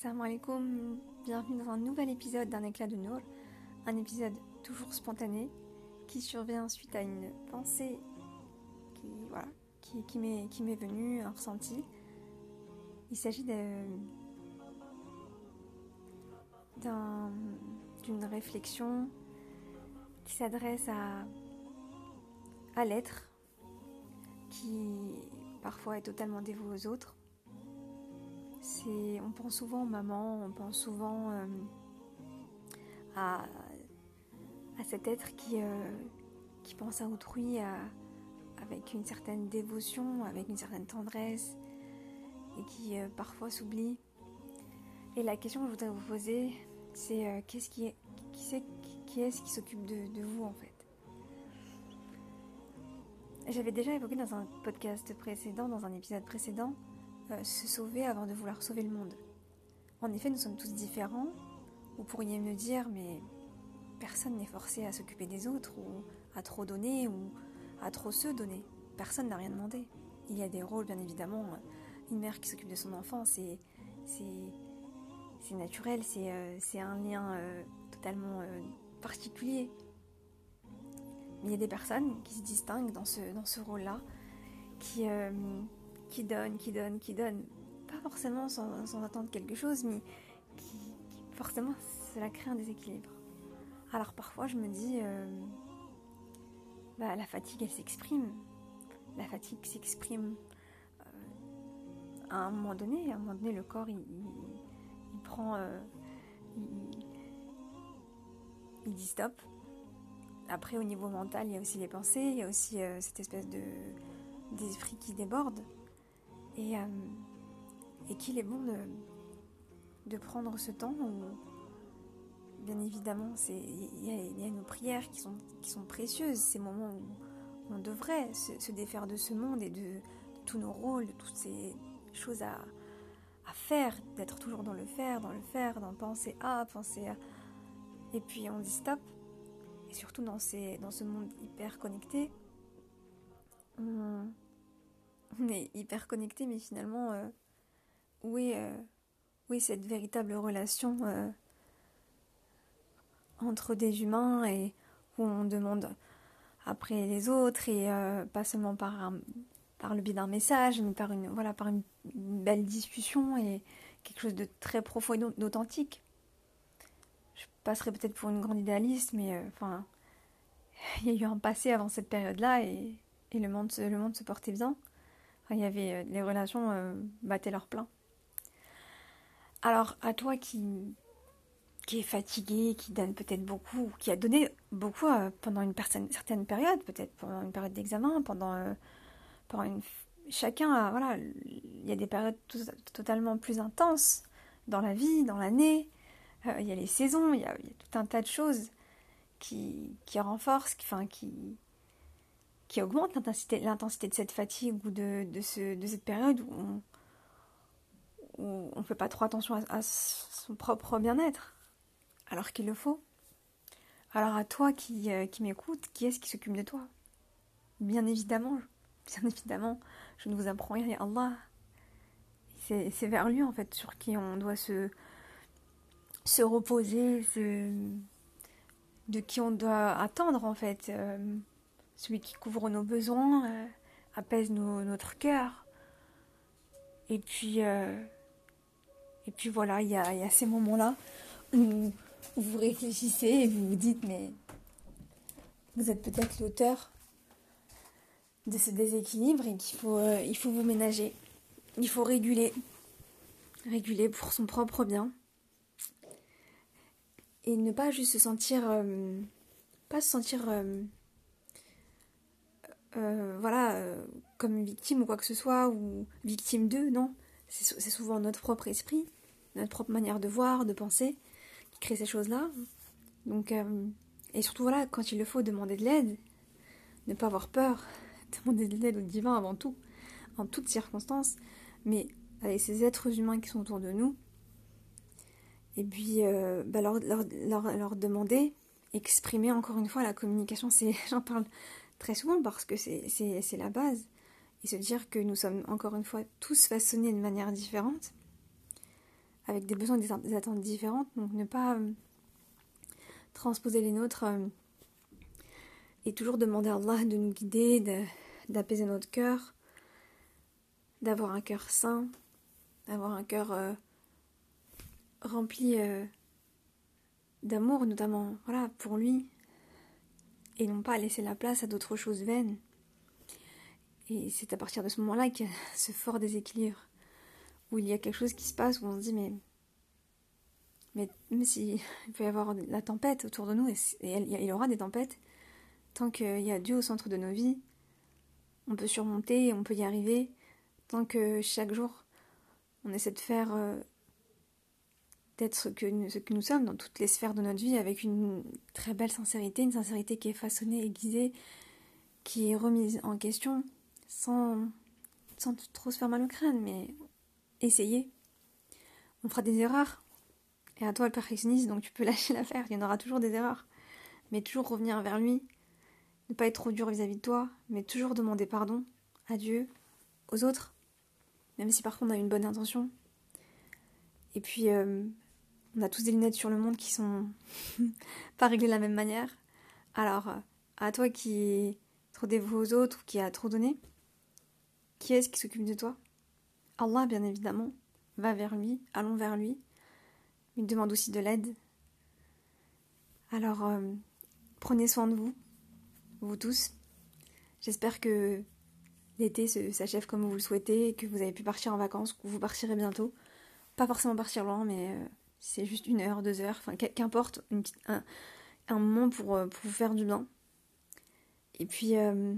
Salam alaikum, bienvenue dans un nouvel épisode d'un éclat de Nour, un épisode toujours spontané qui survient suite à une pensée qui, voilà, qui, qui m'est venue, un ressenti. Il s'agit d'une réflexion qui s'adresse à, à l'être qui parfois est totalement dévoué aux autres on pense souvent aux mamans, on pense souvent euh, à, cet être qui, euh, pense à autrui avec une certaine dévotion, avec une certaine tendresse et qui euh, parfois s'oublie. Et la question que je voudrais vous poser, c'est qu'est-ce qui est, qui, qui est-ce qui s'occupe de, vous en fait? J'avais déjà évoqué dans un podcast précédent, dans un épisode précédent, euh, se sauver avant de vouloir sauver le monde. En effet, nous sommes tous différents. Vous pourriez me dire, mais personne n'est forcé à s'occuper des autres, ou à trop donner, ou à trop se donner. Personne n'a rien demandé. Il y a des rôles, bien évidemment. Une mère qui s'occupe de son enfant, c'est, c'est, naturel, c'est, euh, un lien euh, totalement particulier. Mais il y a des personnes qui se distinguent dans ce, dans ce rôle-là, qui, qui donne, qui donne, qui donne, pas forcément sans, attendre quelque chose, mais qui, forcément cela crée un déséquilibre. Alors parfois je me dis, euh, bah, la fatigue elle s'exprime, la fatigue s'exprime euh, à un moment donné, à un moment donné le corps il, prend, euh, il, dit stop. Après au niveau mental il y a aussi les pensées, il y a aussi cette espèce de d'esprit qui déborde. Et, euh, et qu'il est bon de, prendre ce temps où, bien évidemment, il y, a nos prières qui sont, qui sont précieuses, ces moments où on devrait se, défaire de ce monde et de, tous nos rôles, de toutes ces choses à, à faire, d'être toujours dans le faire, dans le faire, dans penser à, penser à. Et puis on dit stop. Et surtout dans, ces, dans ce monde hyper connecté, on, on est hyper connecté, mais finalement, euh, où, est, euh, cette véritable relation euh, entre des humains et où on demande après les autres et pas seulement par, par le biais d'un message, mais par une, voilà, par une, belle discussion et quelque chose de très profond et d'authentique. Je passerai peut-être pour une grande idéaliste, mais enfin, il y a eu un passé avant cette période-là et, et le, monde, le monde se portait bien il y avait euh, les relations euh, battaient leur plein. Alors à toi qui qui est fatigué, qui donne peut-être beaucoup, qui a donné beaucoup euh, pendant une certaine période, peut-être pendant une période d'examen, pendant, une chacun a, voilà, il y a des périodes totalement plus intenses dans la vie, dans l'année. il y a les saisons, il y a, tout un tas de choses qui, qui renforcent, enfin, qui, qui augmente l'intensité de cette fatigue ou de, ce, de cette période où on ne fait pas trop attention à, son propre bien-être, alors qu'il le faut. Alors à toi qui, euh, qui m'écoute, qui est-ce qui s'occupe de toi? Bien évidemment, bien évidemment, je ne vous apprends rien, Allah. C'est vers lui en fait sur qui on doit se, se reposer, de qui on doit attendre en fait. Euh, celui qui couvre nos besoins, euh, apaise notre cœur. Et puis, euh, et puis voilà, il y a, ces moments-là où, vous réfléchissez et vous vous dites, mais vous êtes peut-être l'auteur de ce déséquilibre et qu'il faut, euh, faut vous ménager. Il faut réguler. Réguler pour son propre bien. Et ne pas juste se sentir. pas se sentir euh, voilà, euh, comme victime ou quoi que ce soit, ou victime d'eux, non. C'est souvent notre propre esprit, notre propre manière de voir, de penser, qui crée ces choses-là. Donc, euh, et surtout, voilà, quand il le faut, demander de l'aide, ne pas avoir peur, demander de l'aide au divin avant tout, en toutes circonstances, mais avec ces êtres humains qui sont autour de nous, et puis bah, leur, leur, leur, demander, exprimer encore une fois la communication, c'est, j'en parle très souvent parce que c'est la base. Et se dire que nous sommes encore une fois tous façonnés de manière différente, avec des besoins et des, attentes différentes, donc ne pas euh, transposer les nôtres et toujours demander à Allah de nous guider, d'apaiser notre cœur, d'avoir un cœur sain, d'avoir un cœur rempli d'amour notamment, voilà, pour lui, et non pas laisser la place à d'autres choses vaines. Et c'est à partir de ce moment-là qu'il y a ce fort déséquilibre, où il y a quelque chose qui se passe, où on se dit, mais, mais même s'il peut y avoir la tempête autour de nous, et, il y aura des tempêtes, tant qu'il y a Dieu au centre de nos vies, on peut surmonter, on peut y arriver, tant que chaque jour, on essaie de faire euh, d'être ce que, nous, sommes dans toutes les sphères de notre vie avec une très belle sincérité, une sincérité qui est façonnée, aiguisée, qui est remise en question sans, sans trop se faire mal au crâne, mais essayer. On fera des erreurs. Et à toi le perfectionniste, donc tu peux lâcher l'affaire, il y en aura toujours des erreurs. Mais toujours revenir vers lui, ne pas être trop dur vis-à-vis de toi, mais toujours demander pardon à Dieu, aux autres, même si parfois on a une bonne intention. Et puis, euh, on a tous des lunettes sur le monde qui sont pas réglées de la même manière. Alors, euh, à toi qui trop dévoué aux autres ou qui a trop donné, qui est-ce qui s'occupe de toi? Allah, bien évidemment. Va vers lui, allons vers lui. Il demande aussi de l'aide. Alors, euh, prenez soin de vous, vous tous. J'espère que l'été s'achève comme vous le souhaitez, que vous avez pu partir en vacances, que vous partirez bientôt. Pas forcément partir loin, mais euh, c'est juste une heure, deux heures, enfin qu'importe, un, moment pour, euh, pour, vous faire du bien. Et puis, euh,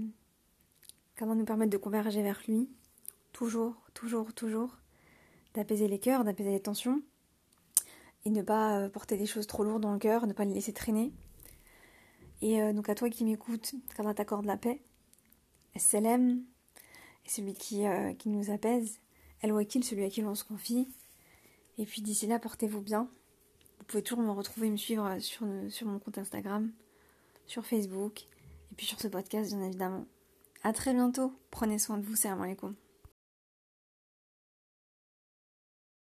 comment nous permettre de converger vers lui, toujours, toujours, toujours, d'apaiser les cœurs, d'apaiser les tensions, et ne pas euh, porter des choses trop lourdes dans le cœur, ne pas les laisser traîner. Et donc à toi qui m'écoutes, qu'Allah t'accorde la paix, Salam, et celui qui, qui nous apaise, El Wakil, celui à qui l'on se confie, et puis d'ici là, portez-vous bien. Vous pouvez toujours me retrouver, me suivre sur, sur mon compte Instagram, sur Facebook, et puis sur ce podcast, bien évidemment. À très bientôt. Prenez soin de vous. Salam alaikum.